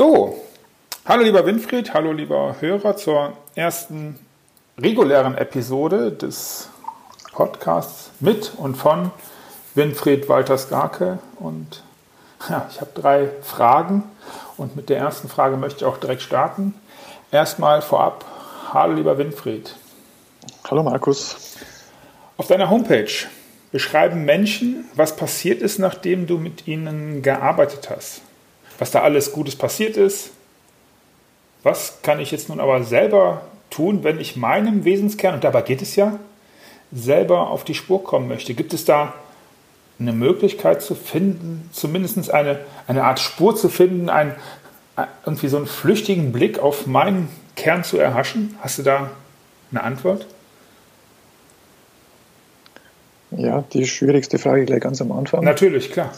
So, hallo lieber Winfried, hallo lieber Hörer zur ersten regulären Episode des Podcasts mit und von Winfried Walter-Skarke. Und ja, ich habe drei Fragen und mit der ersten Frage möchte ich auch direkt starten. Erstmal vorab, hallo lieber Winfried. Hallo Markus. Auf deiner Homepage beschreiben Menschen, was passiert ist, nachdem du mit ihnen gearbeitet hast was da alles Gutes passiert ist. Was kann ich jetzt nun aber selber tun, wenn ich meinem Wesenskern, und dabei geht es ja, selber auf die Spur kommen möchte? Gibt es da eine Möglichkeit zu finden, zumindest eine, eine Art Spur zu finden, ein, irgendwie so einen flüchtigen Blick auf meinen Kern zu erhaschen? Hast du da eine Antwort? Ja, die schwierigste Frage gleich ganz am Anfang. Natürlich, klar.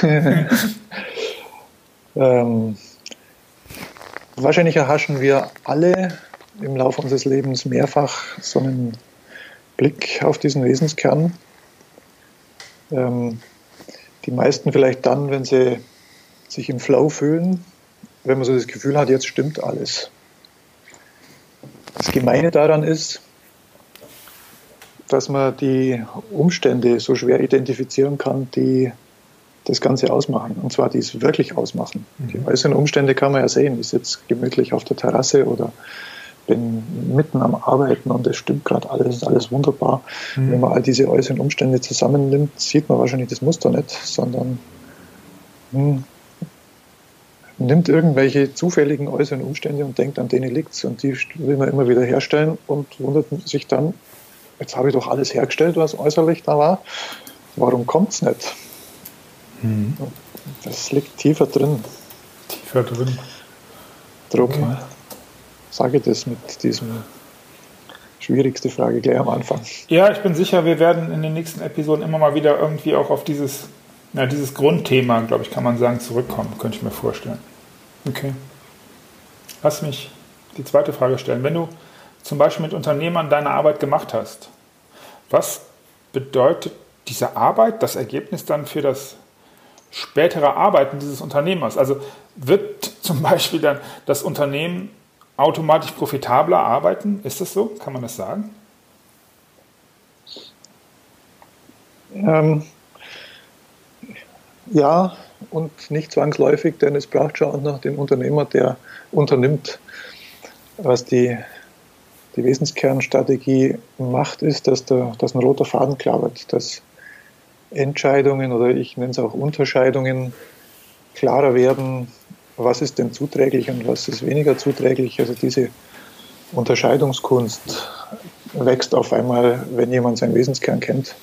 Ähm, wahrscheinlich erhaschen wir alle im Laufe unseres Lebens mehrfach so einen Blick auf diesen Wesenskern. Ähm, die meisten vielleicht dann, wenn sie sich im Flow fühlen, wenn man so das Gefühl hat, jetzt stimmt alles. Das Gemeine daran ist, dass man die Umstände so schwer identifizieren kann, die das Ganze ausmachen. Und zwar die es wirklich ausmachen. Mhm. Die äußeren Umstände kann man ja sehen. Ich sitze gemütlich auf der Terrasse oder bin mitten am Arbeiten und es stimmt gerade alles, ist alles wunderbar. Mhm. Wenn man all diese äußeren Umstände zusammennimmt, sieht man wahrscheinlich das Muster nicht, sondern hm, nimmt irgendwelche zufälligen äußeren Umstände und denkt, an denen liegt es. Und die will man immer wieder herstellen und wundert sich dann, jetzt habe ich doch alles hergestellt, was äußerlich da war. Warum kommt es nicht? Mhm. Das liegt tiefer drin. Tiefer drin. Drum okay. sage ich das mit diesem schwierigste Frage gleich am Anfang. Ja, ich bin sicher, wir werden in den nächsten Episoden immer mal wieder irgendwie auch auf dieses, ja, dieses Grundthema, glaube ich, kann man sagen, zurückkommen, könnte ich mir vorstellen. Okay. Lass mich die zweite Frage stellen. Wenn du zum Beispiel mit Unternehmern deine Arbeit gemacht hast, was bedeutet diese Arbeit, das Ergebnis dann für das spätere Arbeiten dieses Unternehmers. Also wird zum Beispiel dann das Unternehmen automatisch profitabler arbeiten? Ist das so? Kann man das sagen? Ähm, ja und nicht zwangsläufig, denn es braucht schon auch noch den Unternehmer, der unternimmt. Was die, die Wesenskernstrategie macht, ist, dass, der, dass ein roter Faden klar wird, dass Entscheidungen oder ich nenne es auch Unterscheidungen klarer werden, was ist denn zuträglich und was ist weniger zuträglich. Also diese Unterscheidungskunst wächst auf einmal, wenn jemand seinen Wesenskern kennt.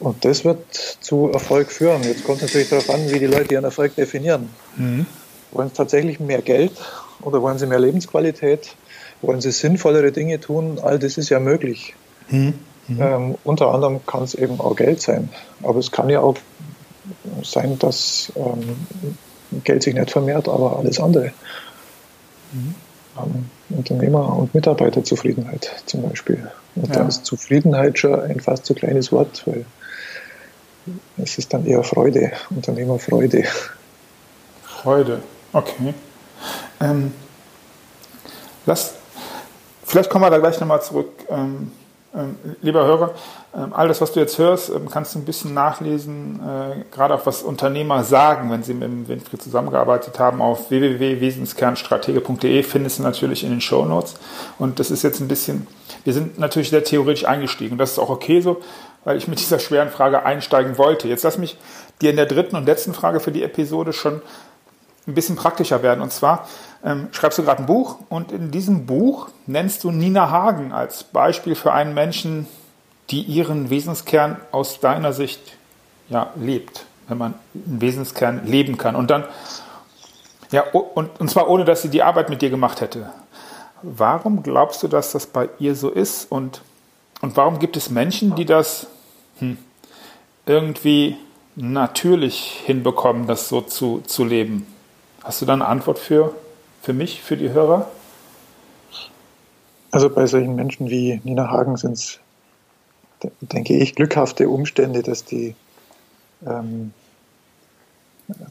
Und das wird zu Erfolg führen. Jetzt kommt es natürlich darauf an, wie die Leute ihren Erfolg definieren. Mhm. Wollen sie tatsächlich mehr Geld oder wollen sie mehr Lebensqualität? Wollen sie sinnvollere Dinge tun? All das ist ja möglich. Mhm. Mhm. Ähm, unter anderem kann es eben auch Geld sein. Aber es kann ja auch sein, dass ähm, Geld sich nicht vermehrt, aber alles andere. Mhm. Ähm, Unternehmer- und Mitarbeiterzufriedenheit zum Beispiel. Und ja. da ist Zufriedenheit schon ein fast zu kleines Wort, weil es ist dann eher Freude, Unternehmerfreude. Freude, okay. Ähm, lass, vielleicht kommen wir da gleich nochmal zurück. Ähm, lieber Hörer, ähm, all das, was du jetzt hörst, ähm, kannst du ein bisschen nachlesen, äh, gerade auch was Unternehmer sagen, wenn sie mit Winfried zusammengearbeitet haben. Auf www.wesenskernstratege.de findest du natürlich in den Show Notes. Und das ist jetzt ein bisschen, wir sind natürlich sehr theoretisch eingestiegen das ist auch okay so, weil ich mit dieser schweren Frage einsteigen wollte. Jetzt lass mich dir in der dritten und letzten Frage für die Episode schon ein bisschen praktischer werden. Und zwar ähm, schreibst du gerade ein Buch und in diesem Buch nennst du Nina Hagen als Beispiel für einen Menschen, die ihren Wesenskern aus deiner Sicht ja, lebt, wenn man einen Wesenskern leben kann. Und dann, ja, und, und zwar ohne, dass sie die Arbeit mit dir gemacht hätte. Warum glaubst du, dass das bei ihr so ist? Und, und warum gibt es Menschen, die das hm, irgendwie natürlich hinbekommen, das so zu, zu leben? Hast du da eine Antwort für, für mich, für die Hörer? Also bei solchen Menschen wie Nina Hagen sind es, denke ich, glückhafte Umstände, dass die ähm,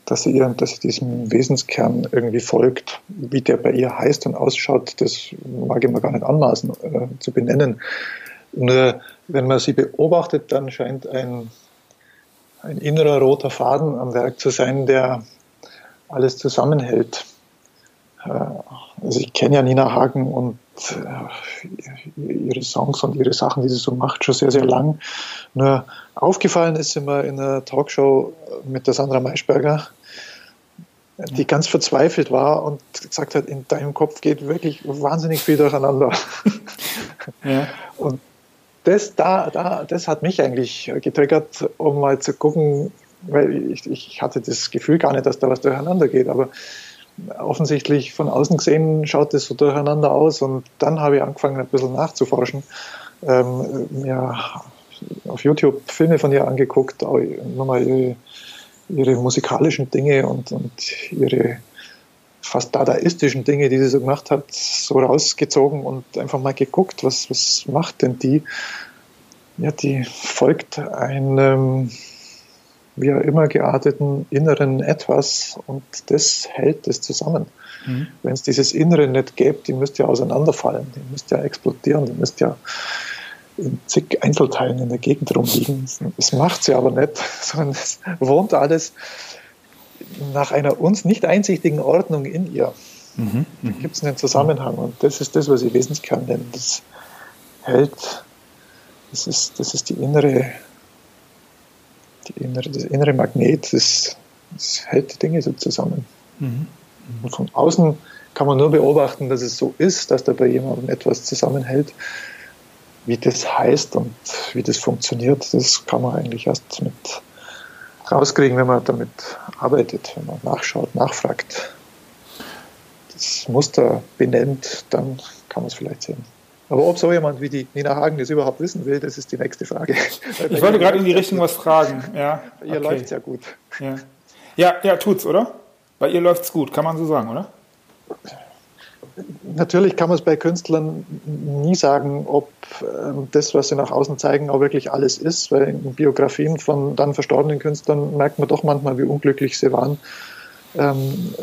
dass sie, ihr, dass sie diesem Wesenskern irgendwie folgt. Wie der bei ihr heißt und ausschaut, das mag ich mir gar nicht anmaßen äh, zu benennen. Nur wenn man sie beobachtet, dann scheint ein, ein innerer roter Faden am Werk zu sein, der alles zusammenhält. Äh, also ich kenne ja Nina Hagen und äh, ihre Songs und ihre Sachen, die sie so macht, schon sehr, sehr lang. Nur aufgefallen ist sie mir in einer Talkshow mit der Sandra Maischberger, die ganz verzweifelt war und gesagt hat, in deinem Kopf geht wirklich wahnsinnig viel durcheinander. Ja. Und das, da, da, das hat mich eigentlich getriggert, um mal zu gucken, weil ich, ich hatte das Gefühl gar nicht, dass da was durcheinander geht, aber offensichtlich von außen gesehen schaut es so durcheinander aus und dann habe ich angefangen, ein bisschen nachzuforschen. Ähm, mir auf YouTube Filme von ihr angeguckt, nochmal ihre, ihre musikalischen Dinge und, und ihre fast dadaistischen Dinge, die sie so gemacht hat, so rausgezogen und einfach mal geguckt, was, was macht denn die? Ja, die folgt einem wie auch immer gearteten inneren Etwas und das hält es zusammen. Mhm. Wenn es dieses Innere nicht gäbe, die müsste ja auseinanderfallen, die müsste ja explodieren, die müsste ja in zig Einzelteilen in der Gegend rumliegen. Das macht sie aber nicht, sondern es wohnt alles nach einer uns nicht einsichtigen Ordnung in ihr. Mhm. Da gibt es einen Zusammenhang und das ist das, was ich Wesenskern nenne. Das hält, das ist, das ist die innere innere, das innere Magnet, das, das hält die Dinge so zusammen. Mhm. Und von außen kann man nur beobachten, dass es so ist, dass da bei jemandem etwas zusammenhält. Wie das heißt und wie das funktioniert, das kann man eigentlich erst mit rauskriegen, wenn man damit arbeitet, wenn man nachschaut, nachfragt, das Muster benennt, dann kann man es vielleicht sehen. Aber ob so jemand wie die Nina Hagen das überhaupt wissen will, das ist die nächste Frage. Ich wollte gerade in die Richtung was fragen. Ja, Bei ihr okay. läuft es ja gut. Ja. ja, ja, tut's, oder? Bei ihr läuft es gut, kann man so sagen, oder? Natürlich kann man es bei Künstlern nie sagen, ob ähm, das, was sie nach außen zeigen, auch wirklich alles ist, weil in Biografien von dann verstorbenen Künstlern merkt man doch manchmal, wie unglücklich sie waren ähm,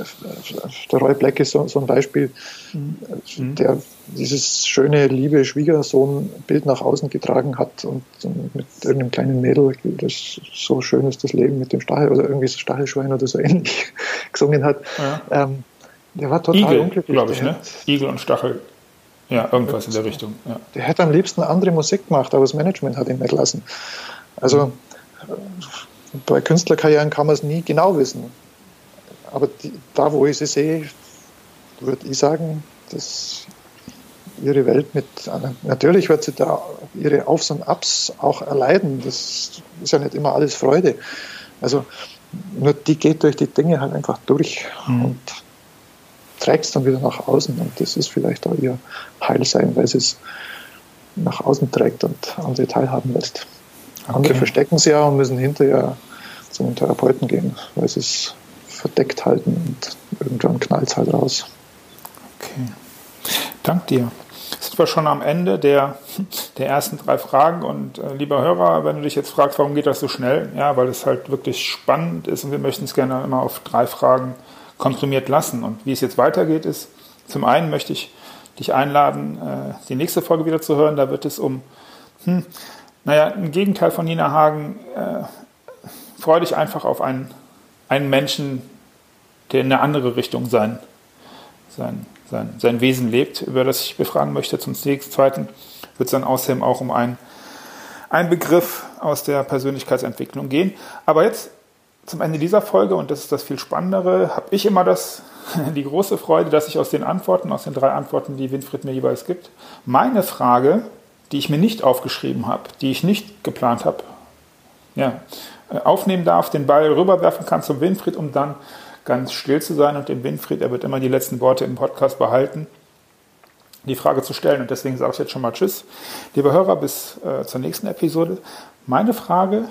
der Roy Black ist so, so ein Beispiel, mhm. der dieses schöne, liebe Schwiegersohn-Bild nach außen getragen hat und, und, mit irgendeinem kleinen Mädel, das so schön ist das Leben mit dem Stachel oder irgendwie so Stachelschwein oder so ähnlich gesungen hat. Ja. Ähm, der war total Igel, unglücklich. glaube ich, ne? Igel und Stachel. Ja, irgendwas in der Richtung. Ja. Der hätte am liebsten andere Musik gemacht, aber das Management hat ihn nicht lassen. Also mhm. bei Künstlerkarrieren kann man es nie genau wissen. Aber die, da, wo ich sie sehe, würde ich sagen, dass ihre Welt mit, natürlich wird sie da ihre Aufs und Abs auch erleiden. Das ist ja nicht immer alles Freude. Also nur die geht durch die Dinge halt einfach durch mhm. und trägt es dann wieder nach außen. Und das ist vielleicht auch ihr Heilsein, weil sie es nach außen trägt und andere teilhaben lässt. Okay. Andere verstecken sie ja und müssen hinterher zum Therapeuten gehen, weil sie es verdeckt halten und irgendwann knallt es halt raus. Okay. Dank dir. Sind wir schon am Ende der, der ersten drei Fragen und äh, lieber Hörer, wenn du dich jetzt fragst, warum geht das so schnell? Ja, weil es halt wirklich spannend ist und wir möchten es gerne immer auf drei Fragen komprimiert lassen. Und wie es jetzt weitergeht, ist zum einen möchte ich dich einladen, äh, die nächste Folge wieder zu hören. Da wird es um, hm, naja, ein Gegenteil von Nina Hagen. Äh, freu dich einfach auf einen, einen Menschen, der in eine andere Richtung sein, sein, sein, sein Wesen lebt, über das ich befragen möchte. Zum zweiten wird es dann außerdem auch um einen, einen Begriff aus der Persönlichkeitsentwicklung gehen. Aber jetzt zum Ende dieser Folge, und das ist das viel Spannendere, habe ich immer das, die große Freude, dass ich aus den Antworten, aus den drei Antworten, die Winfried mir jeweils gibt, meine Frage, die ich mir nicht aufgeschrieben habe, die ich nicht geplant habe, ja, aufnehmen darf, den Ball rüberwerfen kann zum Winfried, um dann ganz still zu sein und dem Winfried, er wird immer die letzten Worte im Podcast behalten, die Frage zu stellen. Und deswegen sage ich jetzt schon mal Tschüss. Lieber Hörer, bis äh, zur nächsten Episode. Meine Frage,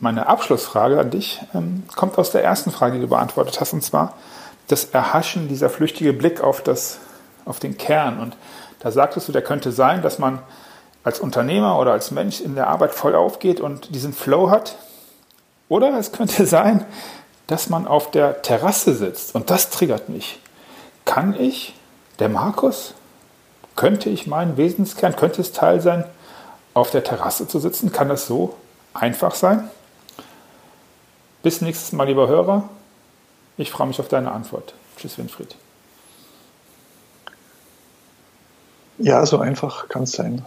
meine Abschlussfrage an dich, ähm, kommt aus der ersten Frage, die du beantwortet hast, und zwar das Erhaschen, dieser flüchtige Blick auf, das, auf den Kern. Und da sagtest du, der könnte sein, dass man als Unternehmer oder als Mensch in der Arbeit voll aufgeht und diesen Flow hat. Oder es könnte sein, dass man auf der Terrasse sitzt und das triggert mich. Kann ich, der Markus, könnte ich meinen Wesenskern, könnte es Teil sein, auf der Terrasse zu sitzen? Kann das so einfach sein? Bis nächstes Mal, lieber Hörer. Ich freue mich auf deine Antwort. Tschüss, Winfried. Ja, so einfach kann es sein.